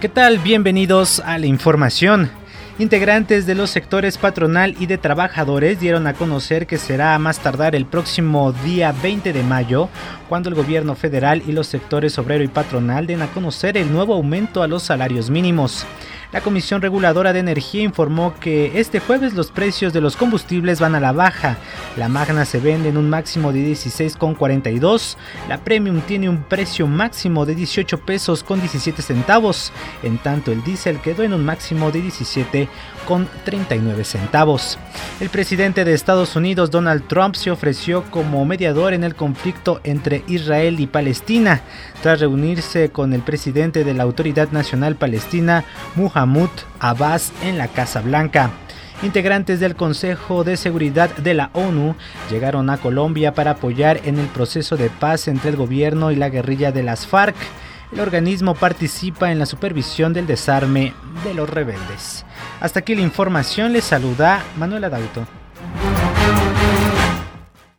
¿Qué tal? Bienvenidos a la información. Integrantes de los sectores patronal y de trabajadores dieron a conocer que será a más tardar el próximo día 20 de mayo cuando el gobierno federal y los sectores obrero y patronal den a conocer el nuevo aumento a los salarios mínimos. La Comisión Reguladora de Energía informó que este jueves los precios de los combustibles van a la baja. La Magna se vende en un máximo de 16,42. La Premium tiene un precio máximo de 18 pesos con 17 centavos. En tanto el diésel quedó en un máximo de 17 con 39 centavos. El presidente de Estados Unidos Donald Trump se ofreció como mediador en el conflicto entre Israel y Palestina tras reunirse con el presidente de la Autoridad Nacional Palestina, Muhammad Abbas en la Casa Blanca. Integrantes del Consejo de Seguridad de la ONU llegaron a Colombia para apoyar en el proceso de paz entre el gobierno y la guerrilla de las FARC. El organismo participa en la supervisión del desarme de los rebeldes. Hasta aquí la información, les saluda Manuela Dauto.